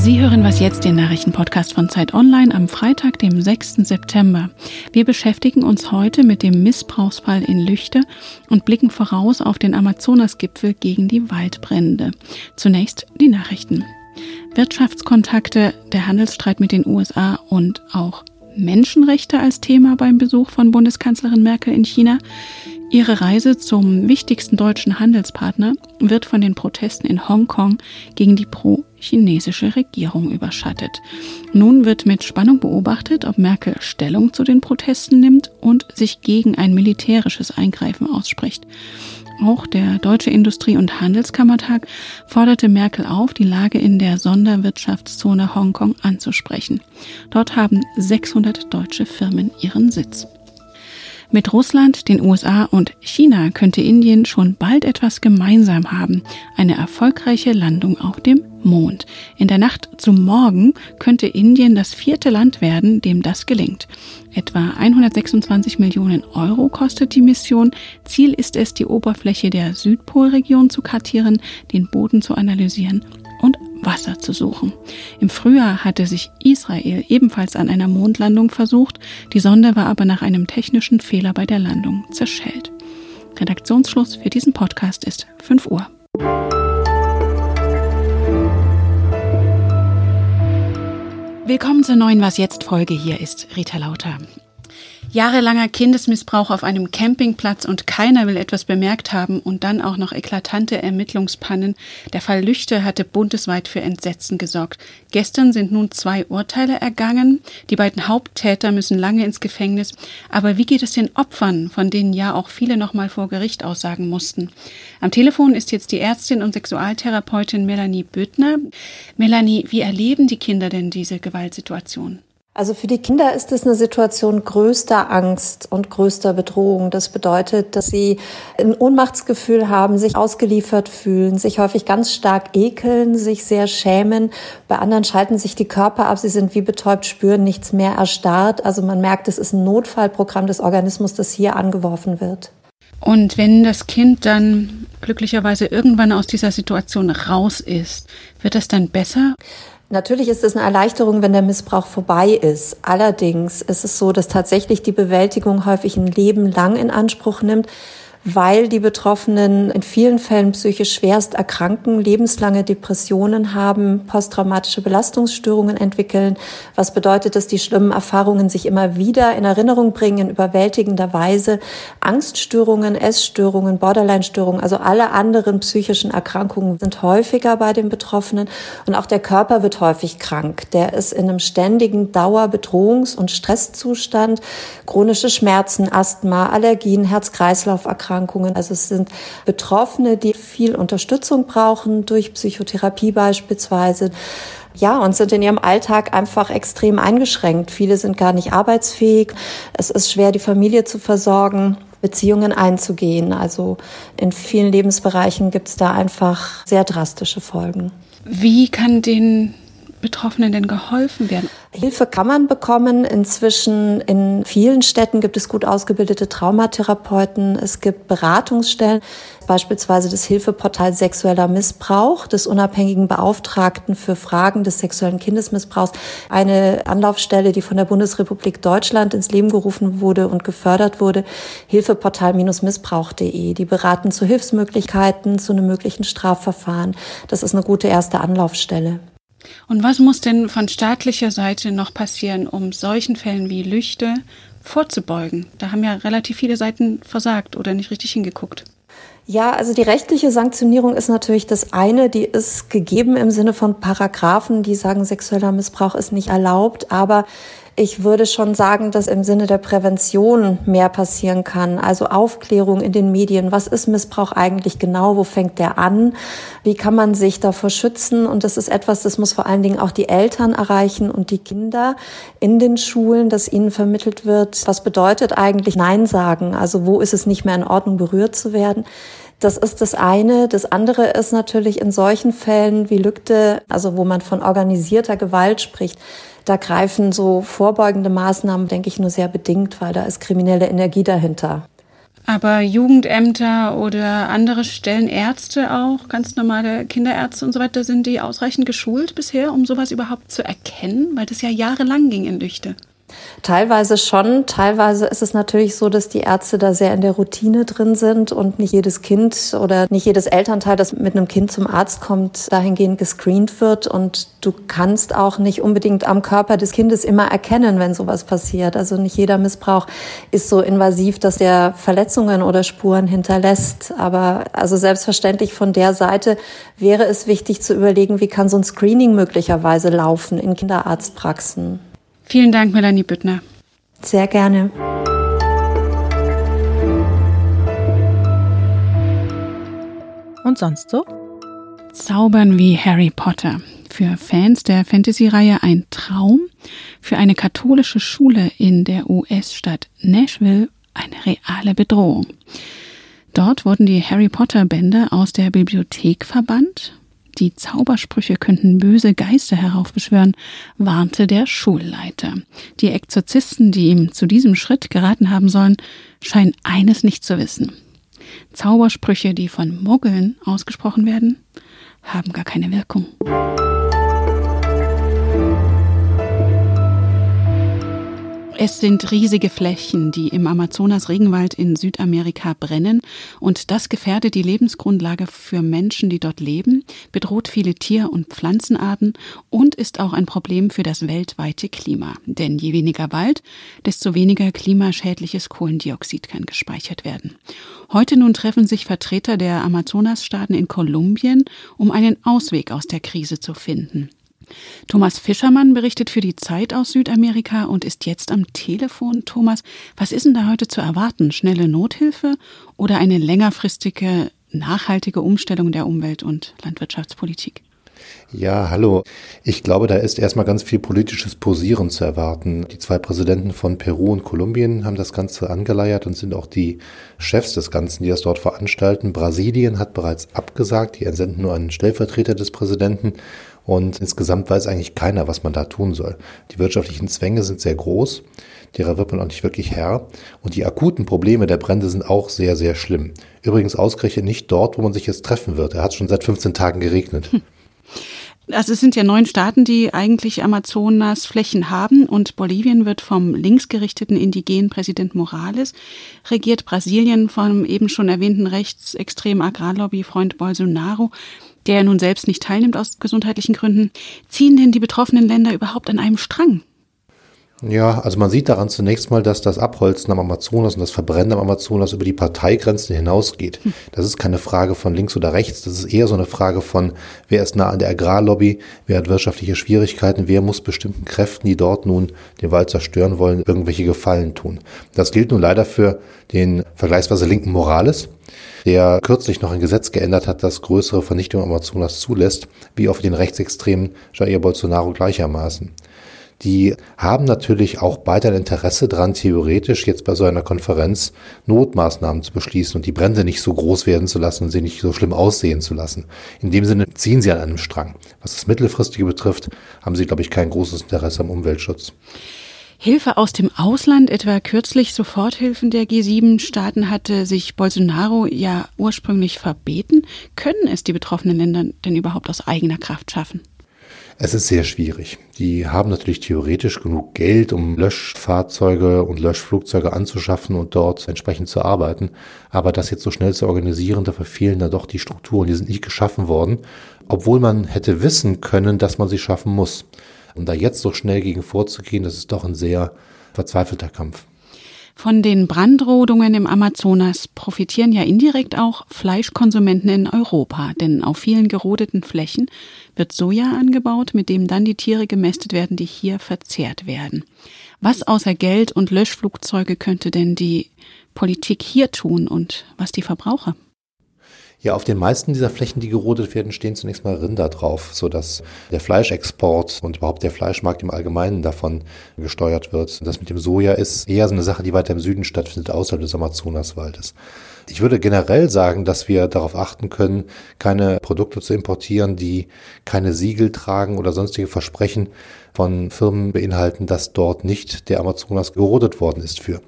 Sie hören was jetzt, den Nachrichtenpodcast von Zeit Online am Freitag, dem 6. September. Wir beschäftigen uns heute mit dem Missbrauchsfall in Lüchte und blicken voraus auf den Amazonasgipfel gegen die Waldbrände. Zunächst die Nachrichten. Wirtschaftskontakte, der Handelsstreit mit den USA und auch Menschenrechte als Thema beim Besuch von Bundeskanzlerin Merkel in China. Ihre Reise zum wichtigsten deutschen Handelspartner wird von den Protesten in Hongkong gegen die pro-chinesische Regierung überschattet. Nun wird mit Spannung beobachtet, ob Merkel Stellung zu den Protesten nimmt und sich gegen ein militärisches Eingreifen ausspricht. Auch der Deutsche Industrie- und Handelskammertag forderte Merkel auf, die Lage in der Sonderwirtschaftszone Hongkong anzusprechen. Dort haben 600 deutsche Firmen ihren Sitz. Mit Russland, den USA und China könnte Indien schon bald etwas gemeinsam haben. Eine erfolgreiche Landung auf dem Mond. In der Nacht zum Morgen könnte Indien das vierte Land werden, dem das gelingt. Etwa 126 Millionen Euro kostet die Mission. Ziel ist es, die Oberfläche der Südpolregion zu kartieren, den Boden zu analysieren Wasser zu suchen. Im Frühjahr hatte sich Israel ebenfalls an einer Mondlandung versucht, die Sonde war aber nach einem technischen Fehler bei der Landung zerschellt. Redaktionsschluss für diesen Podcast ist 5 Uhr. Willkommen zur neuen Was jetzt Folge. Hier ist Rita Lauter. Jahrelanger Kindesmissbrauch auf einem Campingplatz und keiner will etwas bemerkt haben und dann auch noch eklatante Ermittlungspannen. Der Fall Lüchte hatte bundesweit für Entsetzen gesorgt. Gestern sind nun zwei Urteile ergangen. Die beiden Haupttäter müssen lange ins Gefängnis. Aber wie geht es den Opfern, von denen ja auch viele noch mal vor Gericht aussagen mussten? Am Telefon ist jetzt die Ärztin und Sexualtherapeutin Melanie Böttner. Melanie, wie erleben die Kinder denn diese Gewaltsituation? Also für die Kinder ist es eine Situation größter Angst und größter Bedrohung. Das bedeutet, dass sie ein Ohnmachtsgefühl haben, sich ausgeliefert fühlen, sich häufig ganz stark ekeln, sich sehr schämen. Bei anderen schalten sich die Körper ab, sie sind wie betäubt, spüren nichts mehr, erstarrt. Also man merkt, es ist ein Notfallprogramm des Organismus, das hier angeworfen wird. Und wenn das Kind dann glücklicherweise irgendwann aus dieser Situation raus ist, wird das dann besser? Natürlich ist es eine Erleichterung, wenn der Missbrauch vorbei ist. Allerdings ist es so, dass tatsächlich die Bewältigung häufig ein Leben lang in Anspruch nimmt weil die Betroffenen in vielen Fällen psychisch schwerst erkranken, lebenslange Depressionen haben, posttraumatische Belastungsstörungen entwickeln, was bedeutet, dass die schlimmen Erfahrungen sich immer wieder in Erinnerung bringen, in überwältigender Weise. Angststörungen, Essstörungen, Borderline-Störungen, also alle anderen psychischen Erkrankungen sind häufiger bei den Betroffenen und auch der Körper wird häufig krank. Der ist in einem ständigen Dauerbedrohungs- und Stresszustand, chronische Schmerzen, Asthma, Allergien, Herz-Kreislauf-Erkrankungen, Erkrankungen. Also es sind Betroffene, die viel Unterstützung brauchen durch Psychotherapie beispielsweise. Ja, und sind in ihrem Alltag einfach extrem eingeschränkt. Viele sind gar nicht arbeitsfähig. Es ist schwer, die Familie zu versorgen. Beziehungen einzugehen. Also in vielen Lebensbereichen gibt es da einfach sehr drastische Folgen. Wie kann den Betroffenen denn geholfen werden? Hilfe kann man bekommen. Inzwischen in vielen Städten gibt es gut ausgebildete Traumatherapeuten. Es gibt Beratungsstellen, beispielsweise das Hilfeportal Sexueller Missbrauch des unabhängigen Beauftragten für Fragen des sexuellen Kindesmissbrauchs. Eine Anlaufstelle, die von der Bundesrepublik Deutschland ins Leben gerufen wurde und gefördert wurde. Hilfeportal-missbrauch.de. Die beraten zu Hilfsmöglichkeiten, zu einem möglichen Strafverfahren. Das ist eine gute erste Anlaufstelle. Und was muss denn von staatlicher Seite noch passieren, um solchen Fällen wie Lüchte vorzubeugen? Da haben ja relativ viele Seiten versagt oder nicht richtig hingeguckt. Ja, also die rechtliche Sanktionierung ist natürlich das eine, die ist gegeben im Sinne von Paragraphen, die sagen, sexueller Missbrauch ist nicht erlaubt, aber ich würde schon sagen, dass im Sinne der Prävention mehr passieren kann. Also Aufklärung in den Medien. Was ist Missbrauch eigentlich genau? Wo fängt der an? Wie kann man sich davor schützen? Und das ist etwas, das muss vor allen Dingen auch die Eltern erreichen und die Kinder in den Schulen, dass ihnen vermittelt wird, was bedeutet eigentlich Nein sagen? Also wo ist es nicht mehr in Ordnung, berührt zu werden? Das ist das eine. Das andere ist natürlich in solchen Fällen wie Lügde, also wo man von organisierter Gewalt spricht, da greifen so vorbeugende Maßnahmen, denke ich, nur sehr bedingt, weil da ist kriminelle Energie dahinter. Aber Jugendämter oder andere Stellen, Ärzte auch, ganz normale Kinderärzte und so weiter, sind die ausreichend geschult bisher, um sowas überhaupt zu erkennen? Weil das ja jahrelang ging in Lüchte. Teilweise schon. Teilweise ist es natürlich so, dass die Ärzte da sehr in der Routine drin sind und nicht jedes Kind oder nicht jedes Elternteil, das mit einem Kind zum Arzt kommt, dahingehend gescreent wird. Und du kannst auch nicht unbedingt am Körper des Kindes immer erkennen, wenn sowas passiert. Also nicht jeder Missbrauch ist so invasiv, dass der Verletzungen oder Spuren hinterlässt. Aber also selbstverständlich von der Seite wäre es wichtig zu überlegen, wie kann so ein Screening möglicherweise laufen in Kinderarztpraxen. Vielen Dank, Melanie Büttner. Sehr gerne. Und sonst so? Zaubern wie Harry Potter. Für Fans der Fantasy-Reihe ein Traum, für eine katholische Schule in der US-Stadt Nashville eine reale Bedrohung. Dort wurden die Harry Potter-Bände aus der Bibliothek verbannt die Zaubersprüche könnten böse Geister heraufbeschwören, warnte der Schulleiter. Die Exorzisten, die ihm zu diesem Schritt geraten haben sollen, scheinen eines nicht zu wissen. Zaubersprüche, die von Muggeln ausgesprochen werden, haben gar keine Wirkung. Es sind riesige Flächen, die im Amazonas-Regenwald in Südamerika brennen und das gefährdet die Lebensgrundlage für Menschen, die dort leben, bedroht viele Tier- und Pflanzenarten und ist auch ein Problem für das weltweite Klima. Denn je weniger Wald, desto weniger klimaschädliches Kohlendioxid kann gespeichert werden. Heute nun treffen sich Vertreter der Amazonasstaaten in Kolumbien, um einen Ausweg aus der Krise zu finden. Thomas Fischermann berichtet für die Zeit aus Südamerika und ist jetzt am Telefon. Thomas, was ist denn da heute zu erwarten? Schnelle Nothilfe oder eine längerfristige, nachhaltige Umstellung der Umwelt- und Landwirtschaftspolitik? Ja, hallo. Ich glaube, da ist erstmal ganz viel politisches Posieren zu erwarten. Die zwei Präsidenten von Peru und Kolumbien haben das Ganze angeleiert und sind auch die Chefs des Ganzen, die das dort veranstalten. Brasilien hat bereits abgesagt. Die entsenden nur einen Stellvertreter des Präsidenten. Und insgesamt weiß eigentlich keiner, was man da tun soll. Die wirtschaftlichen Zwänge sind sehr groß, derer wird man auch nicht wirklich Herr. Und die akuten Probleme der Brände sind auch sehr, sehr schlimm. Übrigens ausgerechnet nicht dort, wo man sich jetzt treffen wird. Er hat schon seit 15 Tagen geregnet. Hm. Also es sind ja neun Staaten, die eigentlich Amazonas Flächen haben und Bolivien wird vom linksgerichteten indigenen Präsident Morales regiert, Brasilien vom eben schon erwähnten rechtsextremen Agrarlobby-Freund Bolsonaro der nun selbst nicht teilnimmt aus gesundheitlichen Gründen, ziehen denn die betroffenen Länder überhaupt an einem Strang? Ja, also man sieht daran zunächst mal, dass das Abholzen am Amazonas und das Verbrennen am Amazonas über die Parteigrenzen hinausgeht. Das ist keine Frage von links oder rechts, das ist eher so eine Frage von, wer ist nah an der Agrarlobby, wer hat wirtschaftliche Schwierigkeiten, wer muss bestimmten Kräften, die dort nun den Wald zerstören wollen, irgendwelche Gefallen tun. Das gilt nun leider für den vergleichsweise linken Morales, der kürzlich noch ein Gesetz geändert hat, das größere Vernichtung Amazonas zulässt, wie auch für den rechtsextremen Jair Bolsonaro gleichermaßen die haben natürlich auch beide ein Interesse daran, theoretisch jetzt bei so einer Konferenz Notmaßnahmen zu beschließen und die Brände nicht so groß werden zu lassen und sie nicht so schlimm aussehen zu lassen. In dem Sinne ziehen sie an einem Strang. Was das Mittelfristige betrifft, haben sie, glaube ich, kein großes Interesse am Umweltschutz. Hilfe aus dem Ausland, etwa kürzlich Soforthilfen der G7-Staaten hatte sich Bolsonaro ja ursprünglich verbeten. Können es die betroffenen Länder denn überhaupt aus eigener Kraft schaffen? Es ist sehr schwierig. Die haben natürlich theoretisch genug Geld, um Löschfahrzeuge und Löschflugzeuge anzuschaffen und dort entsprechend zu arbeiten. Aber das jetzt so schnell zu organisieren, dafür fehlen da doch die Strukturen. Die sind nicht geschaffen worden, obwohl man hätte wissen können, dass man sie schaffen muss. Und da jetzt so schnell gegen vorzugehen, das ist doch ein sehr verzweifelter Kampf. Von den Brandrodungen im Amazonas profitieren ja indirekt auch Fleischkonsumenten in Europa, denn auf vielen gerodeten Flächen wird Soja angebaut, mit dem dann die Tiere gemästet werden, die hier verzehrt werden. Was außer Geld und Löschflugzeuge könnte denn die Politik hier tun und was die Verbraucher? Ja, auf den meisten dieser Flächen, die gerodet werden, stehen zunächst mal Rinder drauf, sodass der Fleischexport und überhaupt der Fleischmarkt im Allgemeinen davon gesteuert wird. Das mit dem Soja ist eher so eine Sache, die weiter im Süden stattfindet, außerhalb des Amazonaswaldes. Ich würde generell sagen, dass wir darauf achten können, keine Produkte zu importieren, die keine Siegel tragen oder sonstige Versprechen von Firmen beinhalten, dass dort nicht der Amazonas gerodet worden ist für.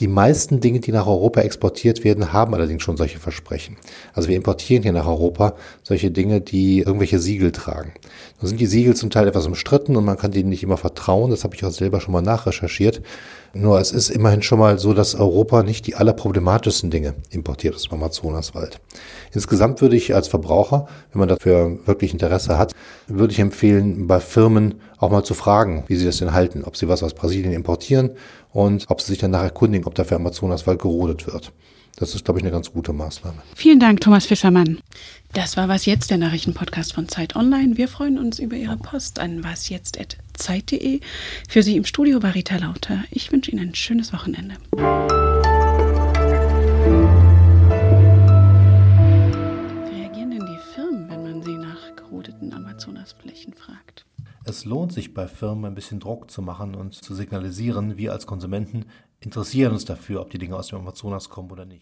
Die meisten Dinge, die nach Europa exportiert werden, haben allerdings schon solche Versprechen. Also wir importieren hier nach Europa solche Dinge, die irgendwelche Siegel tragen. Nun sind die Siegel zum Teil etwas umstritten und man kann denen nicht immer vertrauen. Das habe ich auch selber schon mal nachrecherchiert. Nur es ist immerhin schon mal so, dass Europa nicht die allerproblematischsten Dinge importiert aus dem Amazonaswald. Insgesamt würde ich als Verbraucher, wenn man dafür wirklich Interesse hat, würde ich empfehlen, bei Firmen auch mal zu fragen, wie sie das denn halten, ob sie was aus Brasilien importieren und ob sie sich danach erkundigen, ob dafür Amazonaswald gerodet wird. Das ist, glaube ich, eine ganz gute Maßnahme. Vielen Dank, Thomas Fischermann. Das war Was Jetzt, der Nachrichtenpodcast von Zeit Online. Wir freuen uns über Ihre Post an wasjetzt.zeit.de. Für Sie im Studio war Rita Lauter. Ich wünsche Ihnen ein schönes Wochenende. Lohnt sich bei Firmen ein bisschen Druck zu machen und zu signalisieren, wir als Konsumenten interessieren uns dafür, ob die Dinge aus dem Amazonas kommen oder nicht.